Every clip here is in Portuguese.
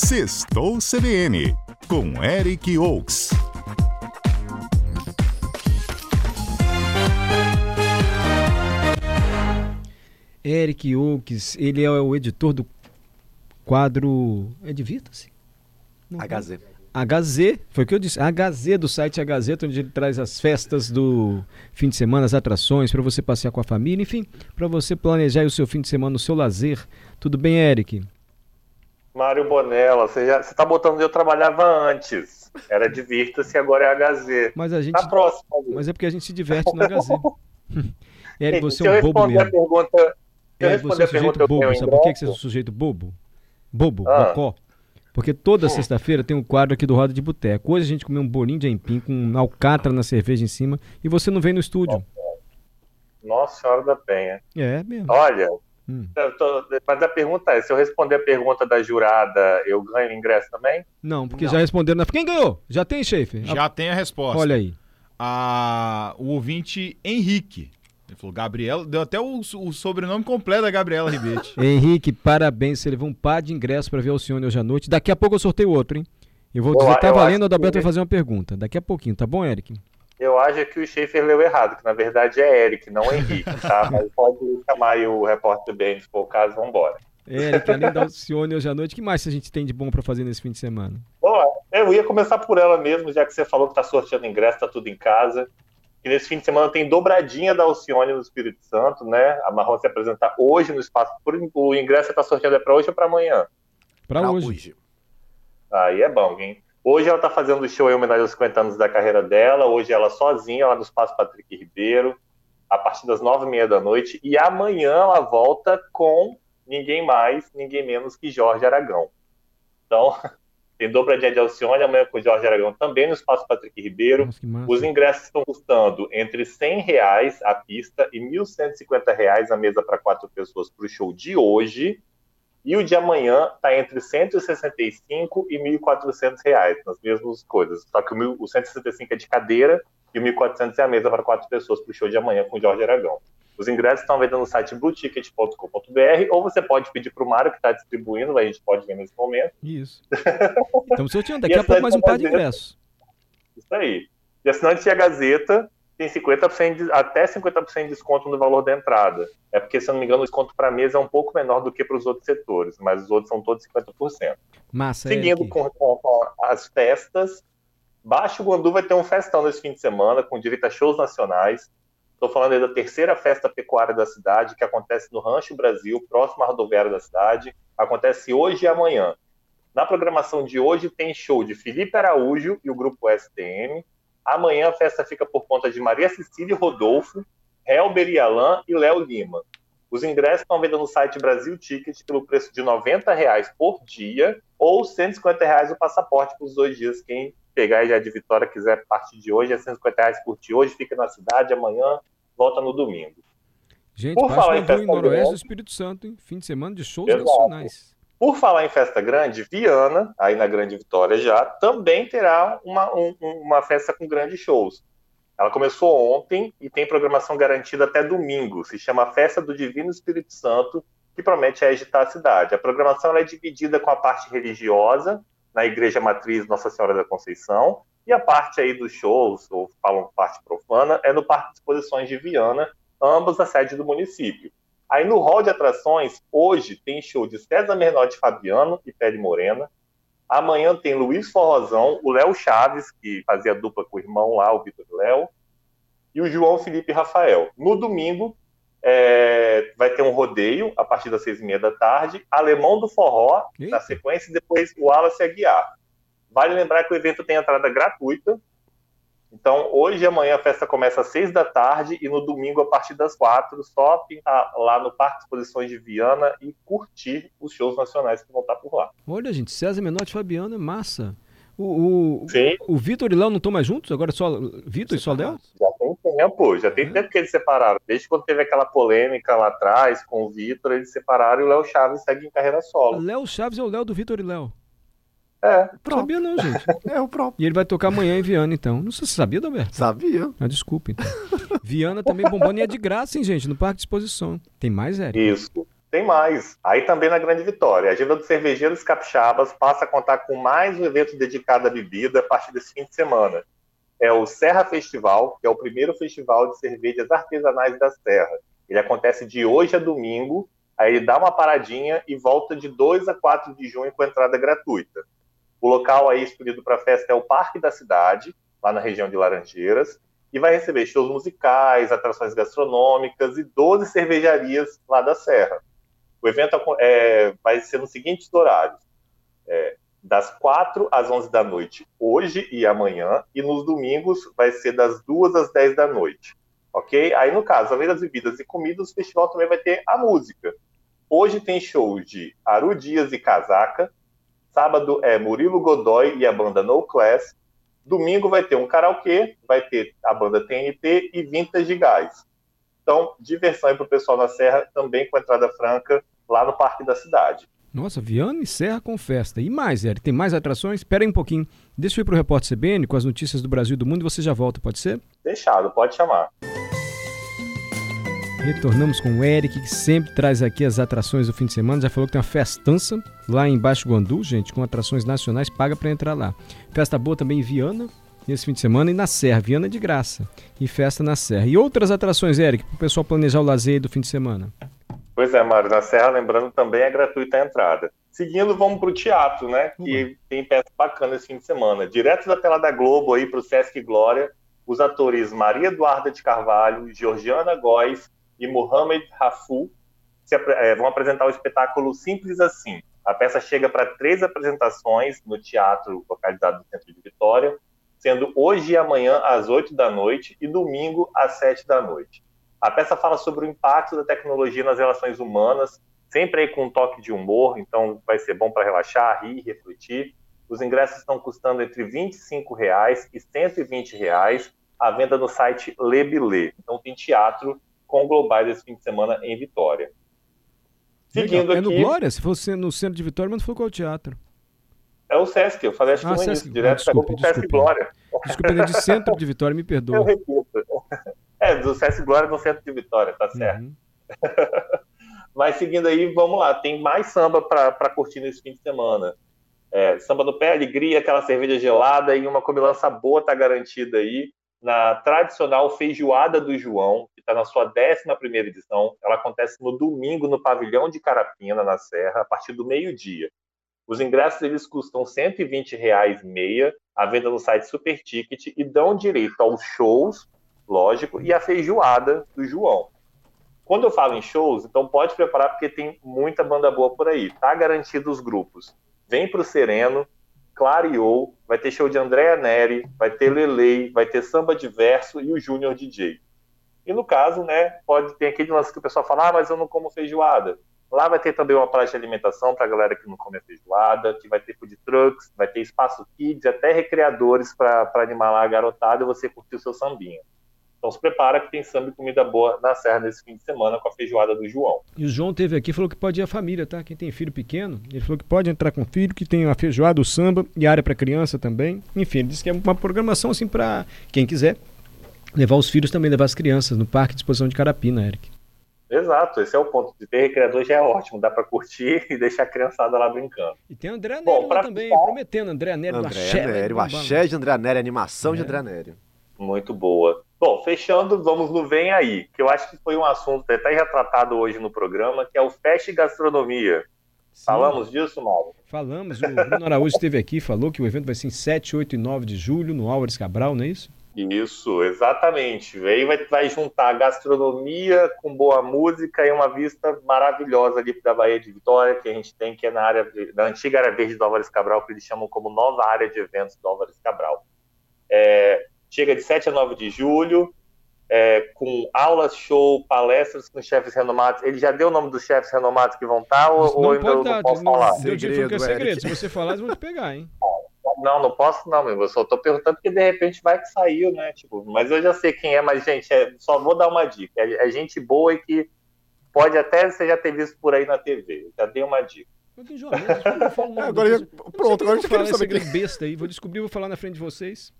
Sextou CBN, com Eric Oaks. Eric Oaks, ele é o editor do quadro. É Divirta-se? HZ. HZ, foi o que eu disse. HZ do site HZ, onde ele traz as festas do fim de semana, as atrações, para você passear com a família, enfim, para você planejar o seu fim de semana, o seu lazer. Tudo bem, Eric? Mário Bonella, você, já, você tá botando onde eu trabalhava antes. Era Divirta-se, agora é HZ. Mas a gente. Tá próximo. ali. Mas é porque a gente se diverte no HZ. Eric, você Se é um bobo mesmo. pergunta. Eric, você é a um pergunta, sujeito bobo. Sabe por que você é um sujeito bobo? Bobo, Ah. bocó. Porque toda sexta-feira tem um quadro aqui do Roda de Boteco. Hoje a gente comeu um bolinho de aipim com um alcatra na cerveja em cima e você não vem no estúdio. Nossa Senhora da Penha. É mesmo. Olha, Hum. eu tô- mas a pergunta é: se eu responder a pergunta da jurada, eu ganho ingresso também? Não, porque Não. já responderam. na- Quem ganhou? Já tem, chefe? Já tem a resposta. Olha aí. A, o ouvinte Henrique. Ele falou Gabriela, deu até o, o sobrenome completo da Gabriela Ribete. Henrique, parabéns. Você levou um par de ingressos para ver Alcione hoje à noite. Daqui a pouco eu sorteio outro, hein? Eu vou Eu dizer, a- tá valendo, o Adalberto que- vai fazer uma pergunta. Daqui a pouquinho, tá bom, Eric? Eu acho que o Schaefer leu errado, que na verdade é Eric, não Henrique, tá? Mas pode chamar aí o repórter bem, se for o caso, vambora. Eric, além da Alcione hoje à noite, o que mais a gente tem de bom para fazer nesse fim de semana? Bom, eu ia começar por ela mesmo, já que você falou que tá sorteando ingresso, tá tudo em casa. E nesse fim de semana tem dobradinha da Alcione no Espírito Santo, né? A Marrom se apresentar hoje no espaço. Por, o ingresso que tá sorteando é pra hoje ou pra amanhã? Para Pra hoje. Aí é bom, hein? Hoje ela tá fazendo o show em homenagem aos 50 anos da carreira dela. Hoje ela sozinha, lá no Espaço Patrick Ribeiro, a partir das nove e meia da noite. E amanhã ela volta com ninguém mais, ninguém menos que Jorge Aragão. Então, tem dobradinha de Alcione, amanhã com Jorge Aragão também no Espaço Patrick Ribeiro. Nossa. Os ingressos estão custando entre 100 reais a pista e 1.150 reais a mesa para quatro pessoas para o show de hoje. E o de amanhã está entre 165 e 1.400 reais, nas mesmas coisas. Só que o, o 165 é de cadeira e o 1.400 é a mesa para quatro pessoas para o show de amanhã com o Jorge Aragão. Os ingressos estão vendendo no site blueticket.com.br ou você pode pedir para o Mário, que está distribuindo, a gente pode ver nesse momento. Isso. Estamos sorteando. Daqui E a a pouco mais um par de ingressos. Isso aí. E assinante A Gazeta tem 50% de- até 50% de desconto no valor da entrada. É porque, se eu não me engano, o desconto para mesa é um pouco menor do que para os outros setores, mas os outros são todos 50%. Massa, Seguindo com, com- com as festas, Baixo Guandu vai ter um festão nesse fim de semana, com direito a shows nacionais. Estou falando aí da terceira festa pecuária da cidade, que acontece no Rancho Brasil, próximo à rodoviária da cidade. Acontece hoje e amanhã. Na programação de hoje tem show de Felipe Araújo e o grupo STM. Amanhã a festa fica por conta de Maria Cecília Rodolfo, Helber e Alain e Léo Lima. Os ingressos estão vendendo no site Brasil Ticket pelo preço de 90 reais por dia ou 150 reais o passaporte para os dois dias. Quem pegar já de Vitória quiser partir de hoje é 150 reais por dia. Hoje fica na cidade, amanhã volta no domingo. Gente, Por falar em Guandu em festa Noroeste do Espírito Santo, hein? Fim de semana de shows Exato. nacionais. Por falar em festa grande, Viana, aí na Grande Vitória já, também terá uma, um- um- uma festa com grandes shows. Ela começou ontem e tem programação garantida até domingo. Se chama Festa do Divino Espírito Santo, que promete agitar a cidade. A programação é dividida com a parte religiosa, na Igreja Matriz Nossa Senhora da Conceição, e a parte aí dos shows, ou falam parte profana, é no Parque de Exposições de Viana, ambos a sede do município. Aí no hall de atrações, hoje tem show de César Menotti Fabiano e Pele Morena. Amanhã tem Luiz Forrozão, o Léo Chaves, que fazia dupla com o irmão lá, o Vitor Léo, e o João Felipe Rafael. No domingo, é, vai ter um rodeio a partir das seis e meia da tarde, Alemão do Forró, Eita. na sequência, e depois o Wallace Aguiar. Vale lembrar que o evento tem entrada gratuita, então, hoje e amanhã a festa começa às seis da tarde e no domingo a partir das quatro, só pintar lá no Parque de Exposições de Viana e curtir os shows nacionais que vão estar por lá. Olha, gente, César Menotti e Fabiano é massa. O, o, o Vitor e Léo não estão mais juntos? Agora é só Vitor e só Léo? já tem tempo, já tem tempo que eles separaram. Desde quando teve aquela polêmica lá atrás com o Vitor, eles separaram e o Léo Chaves segue em carreira solo. Léo Chaves é o Léo do Vitor e Léo. É, Não sabia não, gente. É o próprio. E ele vai tocar amanhã em Viana, então. Não sei se você sabia, Dalberto. Sabia. Ah, desculpa, então. Viana também bombando e é de graça, hein, gente, no Parque de Exposição. Tem mais, Eric? isso. Tem mais. Aí também na Grande Vitória. A agenda dos cervejeiros capixabas passa a contar com mais um evento dedicado à bebida a partir desse fim de semana. É o Serra Festival, que é o primeiro festival de cervejas artesanais da Serra. Ele acontece de hoje a domingo, aí ele dá uma paradinha e volta de 2 a 4 de junho com entrada gratuita. O local aí escolhido para a festa é o Parque da Cidade, lá na região de Laranjeiras, e vai receber shows musicais, atrações gastronômicas e 12 cervejarias lá da Serra. O evento é, vai ser nos seguintes horários: é, das 4 às 11 da noite, hoje e amanhã, e nos domingos vai ser das 2 às 10 da noite. Ok? Aí, no caso, além das bebidas e comidas, o festival também vai ter a música. Hoje tem shows de Aru Dias e Casaca. Sábado é Murilo Godoy e a banda No Class. Domingo vai ter um karaokê, vai ter a banda TNT e Vintage Gás. Então, diversão aí para o pessoal na Serra, também com entrada franca, lá no Parque da Cidade. Nossa, Viana e Serra com festa. E mais, Eric, tem mais atrações? Espera aí um pouquinho. Deixa eu ir para o Repórter CBN com as notícias do Brasil e do mundo e você já volta, pode ser? Fechado, pode chamar. Retornamos com o Eric, que sempre traz aqui as atrações do fim de semana. Já falou que tem uma festança lá em Baixo Guandu, gente, com atrações nacionais, paga para entrar lá. Festa boa também em Viana, nesse fim de semana e na Serra, Viana de graça. E festa na Serra. E outras atrações, Eric, para o pessoal planejar o lazer do fim de semana. Pois é, Mário, na Serra, lembrando, também é gratuita a entrada. Seguindo, vamos para o teatro, né? Que uhum. tem peça bacana esse fim de semana. Direto da tela da Globo aí para o Sesc Glória, os atores Maria Eduarda de Carvalho, Georgiana Góes e Mohamed Rafu se, é, vão apresentar o espetáculo Simples Assim. A peça chega para três apresentações no teatro localizado no centro de Vitória, sendo hoje e amanhã às 8 da noite e domingo às 7 da noite. A peça fala sobre o impacto da tecnologia nas relações humanas, sempre aí com um toque de humor, então vai ser bom para relaxar, rir, refletir. Os ingressos estão custando entre 25 reais e 120 reais, a venda no site Lebilê. Então tem teatro com globais esse fim de semana em Vitória. Seguindo. É no Glória? Se fosse no centro de Vitória, mas não falou qual o teatro. É o Sesc, eu falei acho que ah, Sesc, direto desculpe, desculpe. Sesc Glória. Desculpa, é de centro de Vitória, me perdoa. Eu repito. É, do Sesc Glória no centro de Vitória, tá certo. Uhum. Mas seguindo aí, vamos lá, tem mais samba para curtir nesse fim de semana. É, samba no pé, alegria, aquela cerveja gelada e uma comilança boa tá garantida aí na tradicional feijoada do João, que está na sua 11 edição. Ela acontece no domingo no pavilhão de Carapina, na Serra, a partir do meio-dia. Os ingressos eles custam R$ 120,00 meia, a venda no site Super Ticket e dão direito aos shows, lógico, e a feijoada do João. Quando eu falo em shows, então pode preparar porque tem muita banda boa por aí. Tá garantido os grupos. Vem pro Sereno, clareou, vai ter show de Andréa Neri, vai ter Lelei, vai ter samba diverso e o Júnior DJ. E no caso, né, pode ter aquele lance que o pessoal fala, ah, mas eu não como feijoada. Lá vai ter também uma praça de alimentação para a galera que não come feijoada, que vai ter food trucks, vai ter espaço kids, até recreadores para animar lá a garotada e você curtir o seu sambinha. Então se prepara que tem samba e comida boa na Serra nesse fim de semana com a feijoada do João. E o João teve aqui falou que pode ir a família, tá? Quem tem filho pequeno, ele falou que pode entrar com filho, que tem a feijoada, o samba e área para criança também. Enfim, ele disse que é uma programação assim para quem quiser levar os filhos também, levar as crianças no parque de exposição de Carapina, Eric. Exato, esse é o ponto. De ter recreador já é ótimo, dá para curtir e deixar a criançada lá brincando. E tem André Nery Bom, também, prometendo, André Nery, André o axé. Nery, o axé de André Nery, animação é. de André Nery. Muito boa. Bom, fechando, vamos no Vem Aí, que eu acho que foi um assunto até retratado hoje no programa, que é o Fest Gastronomia. Sim. Falamos disso, Mauro? Falamos, o Bruno Araújo esteve aqui, falou que o evento vai ser em 7, 8 e 9 de julho, no Álvares Cabral, não é isso? Isso, exatamente. Aí vai, vai juntar gastronomia com boa música e uma vista maravilhosa ali da Bahia de Vitória, que a gente tem, que é na área de, na antiga área verde do Álvares Cabral, que eles chamam como nova área de eventos do Álvares Cabral. É, chega de 7 a 9 de julho, é, com aulas, show, palestras com chefes renomados. Ele já deu o nome dos chefes renomados que vão estar ou, não ou ainda não dar, posso não, falar? Segredo, é segredo. Se você falar, eles vão te pegar, hein? Não, não posso não, meu. Eu só tô perguntando porque de repente vai que saiu, né? Tipo, mas eu já sei quem é, mas, gente, é, só vou dar uma dica. É, é, gente boa e que pode até você já ter visto por aí na TV. Já dei uma dica. Eu tenho jornalismo, agora, pronto, agora a gente quer saber que besta aí. Vou descobrir, vou falar na frente de vocês.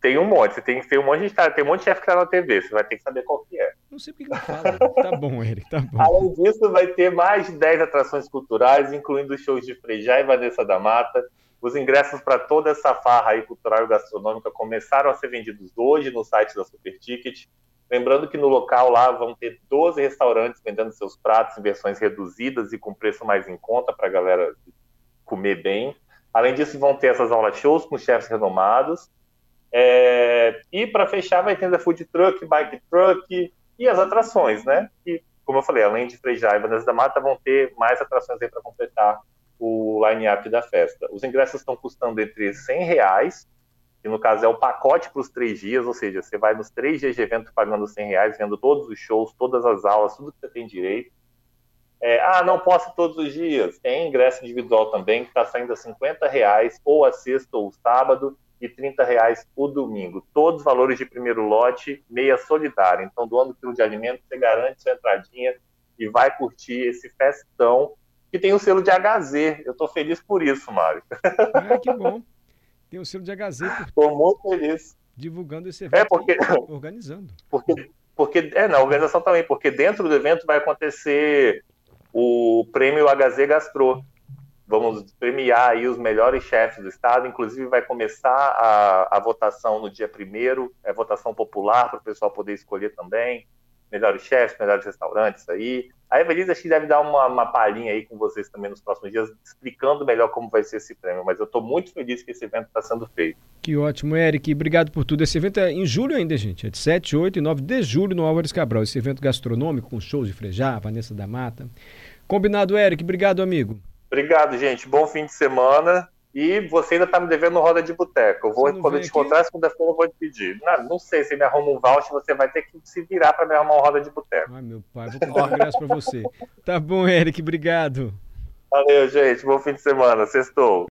Tem um monte, você tem, tem um monte de tem um monte de chefe que tá na TV, você vai ter que saber qual que é. Não sei porque não fala. tá bom, Eric, tá bom. Além disso, vai ter mais de 10 atrações culturais, incluindo shows de Frejá e Vanessa da Mata. Os ingressos para toda essa farra aí cultural e gastronômica começaram a ser vendidos hoje no site da Super Ticket. Lembrando que no local lá vão ter 12 restaurantes vendendo seus pratos em versões reduzidas e com preço mais em conta para a galera comer bem. Além disso, vão ter essas aulas shows com chefs renomados. É... E para fechar, vai ter a food truck, bike truck e as atrações, né? E, como eu falei, além de Frejá e Vanessa da Mata, vão ter mais atrações aí para completar o line-up da festa. Os ingressos estão custando entre 100 reais que no caso é o pacote para os três dias, ou seja, você vai nos três dias de evento pagando 100 reais, vendo todos os shows, todas as aulas, tudo que você tem direito. É, ah, não posso todos os dias. Tem ingresso individual também, que está saindo a 50 reais, ou a sexta ou sábado, e 30 reais o domingo. Todos os valores de primeiro lote, meia solidária. Então, doando quilo de alimento, você garante sua entradinha e vai curtir esse festão que tem o selo de HZ. Eu estou feliz por isso, Mário. Ah, que bom. Tem o selo de HZ. Estou muito feliz. Divulgando esse evento. É porque. Organizando. Porque, porque, é, na organização também, porque dentro do evento vai acontecer o prêmio HZ Gastro. Vamos premiar aí os melhores chefes do estado, inclusive vai começar a, a votação no dia primeiro, é votação popular para o pessoal poder escolher também melhores chefes, melhores restaurantes aí. A Evelise acho que deve dar uma, uma palhinha aí com vocês também nos próximos dias, explicando melhor como vai ser esse prêmio. Mas eu estou muito feliz que esse evento está sendo feito. Que ótimo, Eric. Obrigado por tudo. Esse evento é em julho ainda, gente. É de 7, 8 e 9 de julho no Álvares Cabral. Esse evento gastronômico com shows de Frejá, Vanessa da Mata. Combinado, Eric. Obrigado, amigo. Obrigado, gente. Bom fim de semana. E você ainda tá me devendo roda de boteco. Eu vou, quando eu te encontrar segunda-feira, eu vou te pedir. Não, não sei se me arruma um voucher, você vai ter que se virar para me arrumar uma roda de boteco. Ai, meu pai, vou comprar um ingresso para você. Tá bom, Eric, obrigado. Valeu, gente. Bom fim de semana. Sextou.